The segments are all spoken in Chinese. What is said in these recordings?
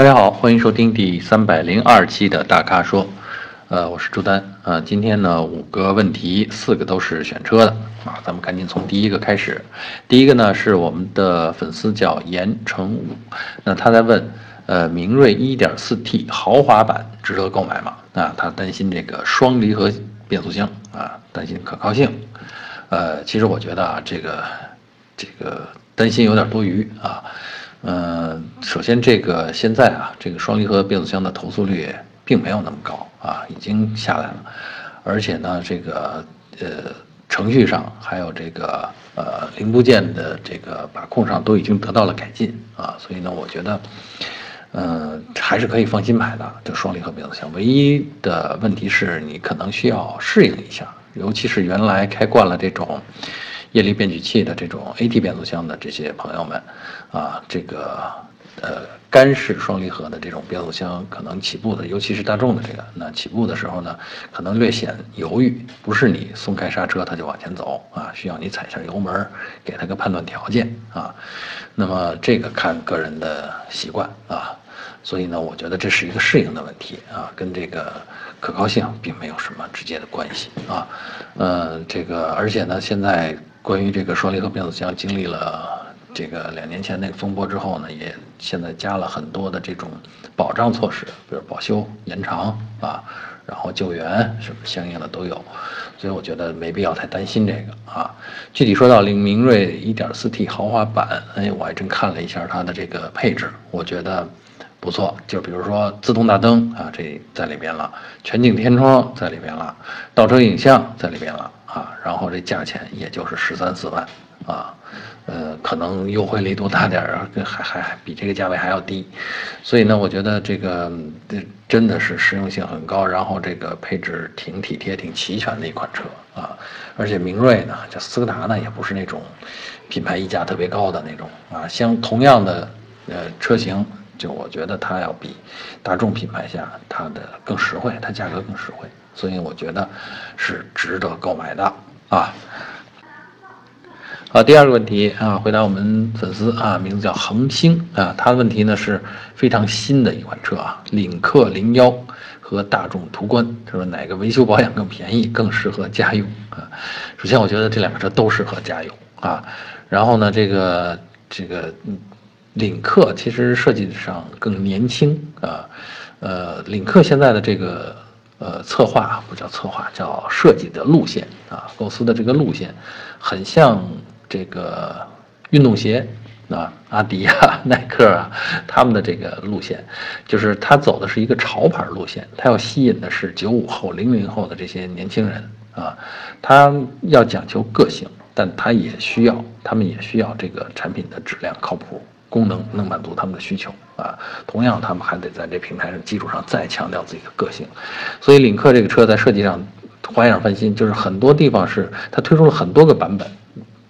大家好，欢迎收听第三百零二期的大咖说，呃，我是朱丹，呃，今天呢五个问题，四个都是选车的啊，咱们赶紧从第一个开始。第一个呢是我们的粉丝叫严成武，那他在问，呃，明锐 1.4T 豪华版值得购买吗？啊，他担心这个双离合变速箱啊，担心可靠性。呃，其实我觉得啊，这个这个担心有点多余啊。嗯，首先这个现在啊，这个双离合变速箱的投诉率并没有那么高啊，已经下来了，而且呢，这个呃程序上还有这个呃零部件的这个把控上都已经得到了改进啊，所以呢，我觉得，嗯，还是可以放心买的这双离合变速箱。唯一的问题是你可能需要适应一下，尤其是原来开惯了这种。液力变矩器的这种 AT 变速箱的这些朋友们，啊，这个呃干式双离合的这种变速箱，可能起步的，尤其是大众的这个，那起步的时候呢，可能略显犹豫，不是你松开刹车它就往前走啊，需要你踩下油门，给它个判断条件啊。那么这个看个人的习惯啊，所以呢，我觉得这是一个适应的问题啊，跟这个可靠性并没有什么直接的关系啊。呃，这个而且呢，现在。关于这个双离合变速箱，经历了这个两年前那个风波之后呢，也现在加了很多的这种保障措施，比如保修、延长啊，然后救援什么相应的都有，所以我觉得没必要太担心这个啊。具体说到领明锐 1.4T 豪华版，哎，我还真看了一下它的这个配置，我觉得不错。就比如说自动大灯啊，这在里边了；全景天窗在里边了；倒车影像在里边了。啊，然后这价钱也就是十三四万，啊，呃，可能优惠力度大点儿，还还还比这个价位还要低，所以呢，我觉得这个这真的是实用性很高，然后这个配置挺体贴、挺齐全的一款车啊，而且明锐呢，就斯柯达呢也不是那种品牌溢价特别高的那种啊，相同样的呃车型，就我觉得它要比大众品牌下它的更实惠，它价格更实惠。所以我觉得是值得购买的啊。好，第二个问题啊，回答我们粉丝啊，名字叫恒星啊，他的问题呢是非常新的一款车啊，领克零幺和大众途观，他说哪个维修保养更便宜，更适合家用啊？首先，我觉得这两个车都适合家用啊。然后呢，这个这个领克其实设计上更年轻啊，呃，领克现在的这个。呃，策划不叫策划，叫设计的路线啊。构思的这个路线，很像这个运动鞋啊，阿迪啊、耐克啊，他们的这个路线，就是他走的是一个潮牌路线，他要吸引的是九五后、零零后的这些年轻人啊，他要讲求个性，但他也需要，他们也需要这个产品的质量靠谱。功能能满足他们的需求啊，同样他们还得在这平台上基础上再强调自己的个性，所以领克这个车在设计上花样翻新，就是很多地方是它推出了很多个版本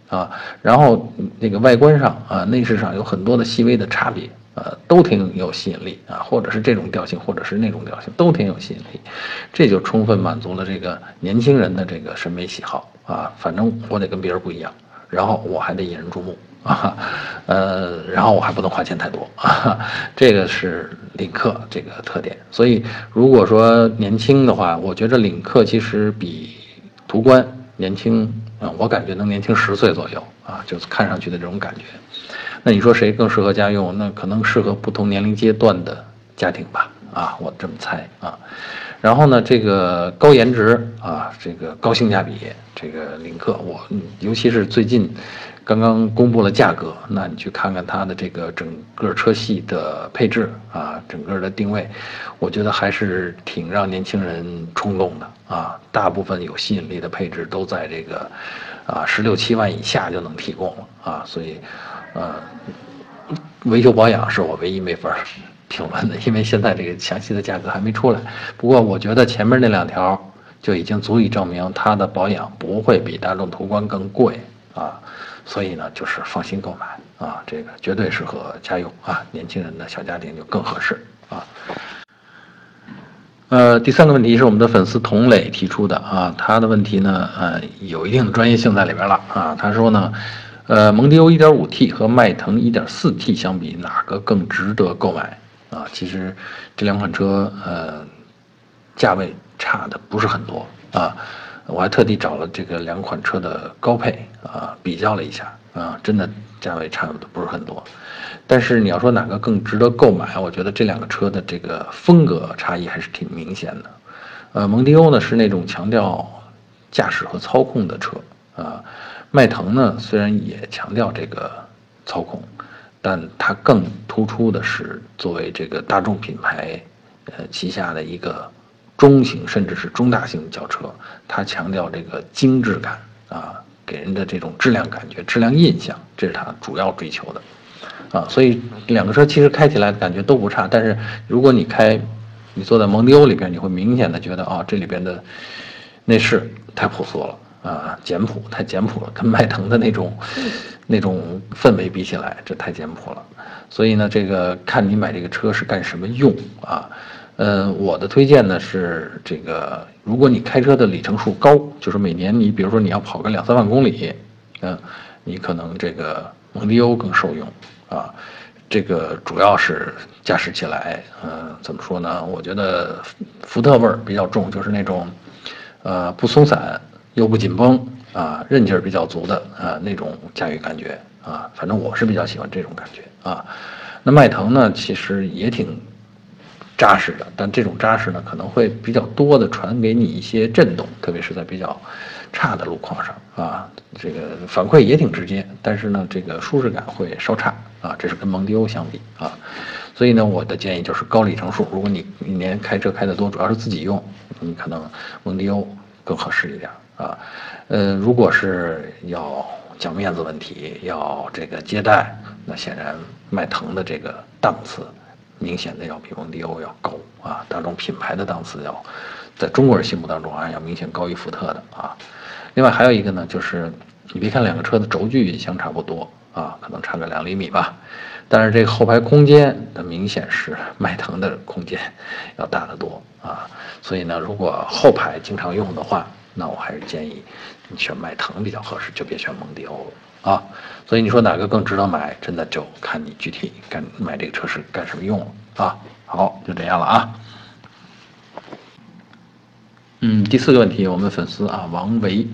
啊，然后那个外观上啊内饰上有很多的细微的差别，呃都挺有吸引力啊，或者是这种调性，或者是那种调性都挺有吸引力，这就充分满足了这个年轻人的这个审美喜好啊，反正我得跟别人不一样，然后我还得引人注目。啊，呃，然后我还不能花钱太多啊，这个是领克这个特点。所以如果说年轻的话，我觉得领克其实比途观年轻啊，我感觉能年轻十岁左右啊，就是看上去的这种感觉。那你说谁更适合家用？那可能适合不同年龄阶段的家庭吧？啊，我这么猜啊。然后呢，这个高颜值啊，这个高性价比，这个领克，我尤其是最近。刚刚公布了价格，那你去看看它的这个整个车系的配置啊，整个的定位，我觉得还是挺让年轻人冲动的啊。大部分有吸引力的配置都在这个啊十六七万以下就能提供了啊，所以呃，维修保养是我唯一没法评论的，因为现在这个详细的价格还没出来。不过我觉得前面那两条就已经足以证明它的保养不会比大众途观更贵啊。所以呢，就是放心购买啊，这个绝对适合家用啊，年轻人的小家庭就更合适啊。呃，第三个问题是我们的粉丝童磊提出的啊，他的问题呢，呃，有一定的专业性在里边了啊。他说呢，呃，蒙迪欧 1.5T 和迈腾 1.4T 相比，哪个更值得购买啊，其实这两款车呃价位差的不是很多啊，我还特地找了这个两款车的高配啊比较了一下啊，真的价位差的不是很多。但是你要说哪个更值得购买，我觉得这两个车的这个风格差异还是挺明显的。呃，蒙迪欧呢是那种强调驾驶和操控的车啊，迈腾呢虽然也强调这个操控，但它更突出的是作为这个大众品牌呃旗下的一个中型甚至是中大型轿车，它强调这个精致感啊，给人的这种质量感觉、质量印象，这是它主要追求的。啊，所以两个车其实开起来感觉都不差，但是如果你开，你坐在蒙迪欧里边，你会明显的觉得啊，这里边的内饰太朴素了啊，简朴，太简朴了，跟迈腾的那种那种氛围比起来，这太简朴了。所以呢，这个看你买这个车是干什么用啊？呃，我的推荐呢是这个，如果你开车的里程数高，就是每年你比如说你要跑个两三万公里，嗯，你可能这个蒙迪欧更受用。啊，这个主要是驾驶起来，嗯，怎么说呢？我觉得福特味儿比较重，就是那种，呃，不松散又不紧绷啊，韧劲儿比较足的啊那种驾驭感觉啊。反正我是比较喜欢这种感觉啊。那迈腾呢，其实也挺扎实的，但这种扎实呢，可能会比较多的传给你一些震动，特别是在比较。差的路况上啊，这个反馈也挺直接，但是呢，这个舒适感会稍差啊，这是跟蒙迪欧相比啊，所以呢，我的建议就是高里程数，如果你一年开车开得多，主要是自己用，你可能蒙迪欧更合适一点啊。呃，如果是要讲面子问题，要这个接待，那显然迈腾的这个档次明显的要比蒙迪欧要高啊，大众品牌的档次要在中国人心目当中啊要明显高于福特的啊。另外还有一个呢，就是你别看两个车的轴距相差不多啊，可能差个两厘米吧，但是这个后排空间的明显是迈腾的空间 要大得多啊。所以呢，如果后排经常用的话，那我还是建议你选迈腾比较合适，就别选蒙迪欧了啊。所以你说哪个更值得买，真的就看你具体干买这个车是干什么用了啊。好，就这样了啊。嗯，第四个问题，我们粉丝啊，王维，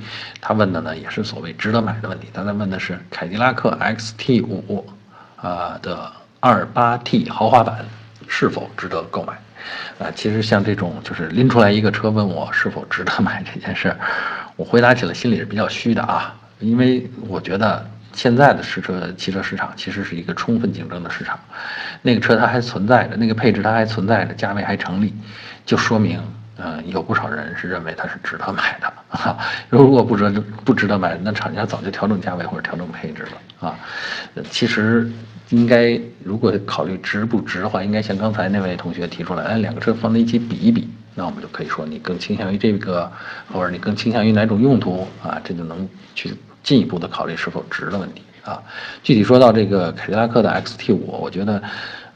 他问的呢也是所谓值得买的问题。他在问的是凯迪拉克 XT 五啊的二八 T 豪华版是否值得购买？啊，其实像这种就是拎出来一个车问我是否值得买这件事，我回答起来心里是比较虚的啊，因为我觉得现在的试车汽车市场其实是一个充分竞争的市场，那个车它还存在着，那个配置它还存在着，价位还成立，就说明。嗯，有不少人是认为它是值得买的啊。如果不值不值得买，那厂家早就调整价位或者调整配置了啊。其实应该，如果考虑值不值的话，应该像刚才那位同学提出来，哎，两个车放在一起比一比，那我们就可以说你更倾向于这个，或者你更倾向于哪种用途啊？这就能去进一步的考虑是否值的问题啊。具体说到这个凯迪拉克的 XT 五，我觉得。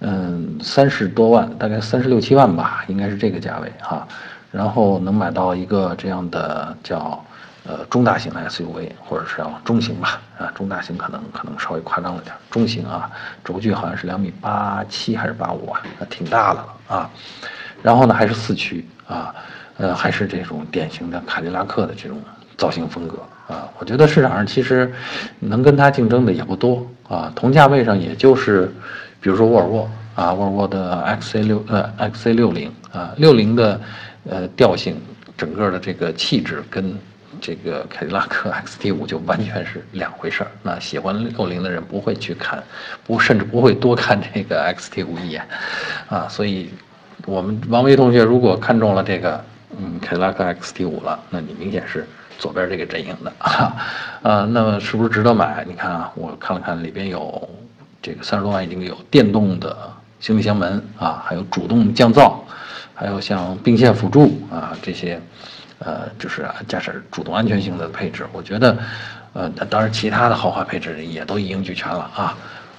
嗯，三十多万，大概三十六七万吧，应该是这个价位哈。然后能买到一个这样的叫呃中大型的 SUV，或者是叫中型吧，啊，中大型可能可能稍微夸张了点，中型啊，轴距好像是两米八七还是八五啊，挺大的了啊。然后呢，还是四驱啊，呃，还是这种典型的凯迪拉克的这种造型风格啊。我觉得市场上其实能跟它竞争的也不多啊，同价位上也就是。比如说沃尔沃啊，沃尔沃的 XC 六呃 XC 六零啊，六零的呃调性，整个的这个气质跟这个凯迪拉克 XT 五就完全是两回事儿。那喜欢六零的人不会去看，不甚至不会多看这个 XT 五一眼啊。所以，我们王威同学如果看中了这个嗯凯迪拉克 XT 五了，那你明显是左边这个阵营的啊。啊，那么是不是值得买？你看啊，我看了看里边有。这个三十多万已经有电动的行李箱门啊，还有主动降噪，还有像并线辅助啊这些，呃，就是驾驶主动安全性的配置。我觉得，呃，当然其他的豪华配置也都一应俱全了啊。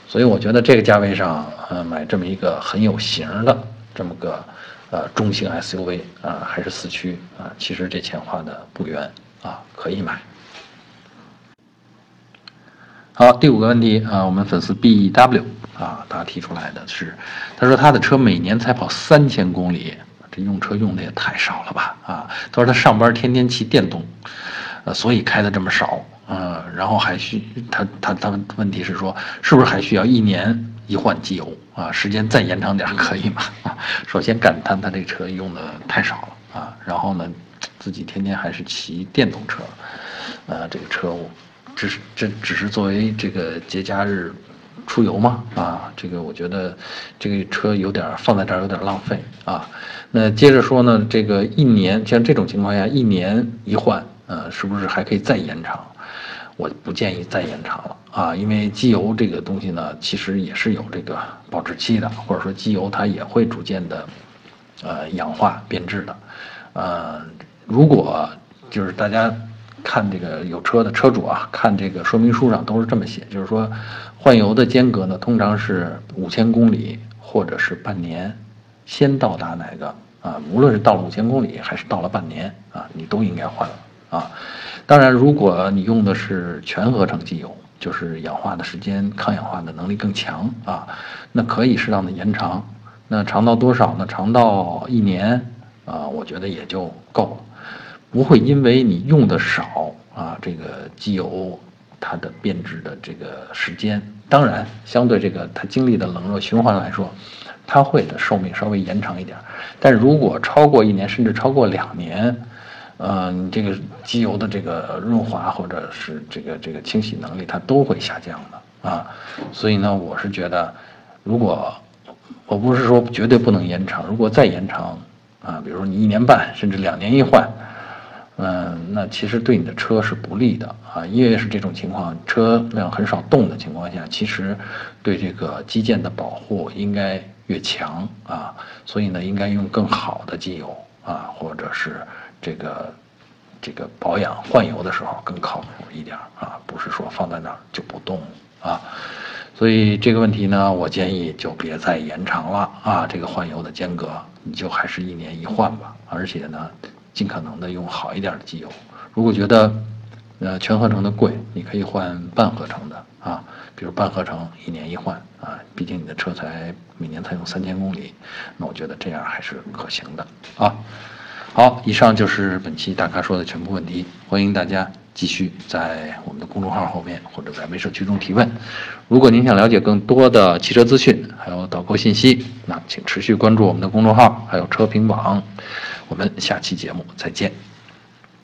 所以我觉得这个价位上，呃，买这么一个很有型的这么个呃中型 SUV 啊，还是四驱啊，其实这钱花的不冤啊，可以买。好，第五个问题啊，我们粉丝 B W 啊，他提出来的是，他说他的车每年才跑三千公里，这用车用的也太少了吧啊！他说他上班天天骑电动，呃，所以开的这么少，呃，然后还需他他他问题是说，是不是还需要一年一换机油啊？时间再延长点可以吗？首先感叹他这车用的太少了啊，然后呢，自己天天还是骑电动车，呃，这个车我。只是这只是作为这个节假日出游嘛啊，这个我觉得这个车有点放在这儿有点浪费啊。那接着说呢，这个一年像这种情况下一年一换，呃，是不是还可以再延长？我不建议再延长了啊，因为机油这个东西呢，其实也是有这个保质期的，或者说机油它也会逐渐的呃氧化变质的。呃，如果就是大家。看这个有车的车主啊，看这个说明书上都是这么写，就是说，换油的间隔呢，通常是五千公里或者是半年，先到达哪个啊？无论是到了五千公里还是到了半年啊，你都应该换了啊。当然，如果你用的是全合成机油，就是氧化的时间、抗氧化的能力更强啊，那可以适当的延长。那长到多少呢？长到一年啊，我觉得也就够了。不会因为你用的少啊，这个机油它的变质的这个时间，当然相对这个它经历的冷热循环来说，它会的寿命稍微延长一点。但如果超过一年，甚至超过两年，呃，你这个机油的这个润滑或者是这个这个清洗能力，它都会下降的啊。所以呢，我是觉得，如果我不是说绝对不能延长，如果再延长啊，比如你一年半甚至两年一换。嗯，那其实对你的车是不利的啊，因为是这种情况，车辆很少动的情况下，其实对这个基建的保护应该越强啊，所以呢，应该用更好的机油啊，或者是这个这个保养换油的时候更靠谱一点啊，不是说放在那儿就不动啊，所以这个问题呢，我建议就别再延长了啊，这个换油的间隔你就还是一年一换吧，而且呢。尽可能的用好一点的机油。如果觉得，呃，全合成的贵，你可以换半合成的啊，比如半合成一年一换啊，毕竟你的车才每年才用三千公里，那我觉得这样还是可行的啊。好，以上就是本期大咖说的全部问题，欢迎大家继续在我们的公众号后面或者在微社区中提问。如果您想了解更多的汽车资讯，还有导购信息，那请持续关注我们的公众号，还有车评网。我们下期节目再见。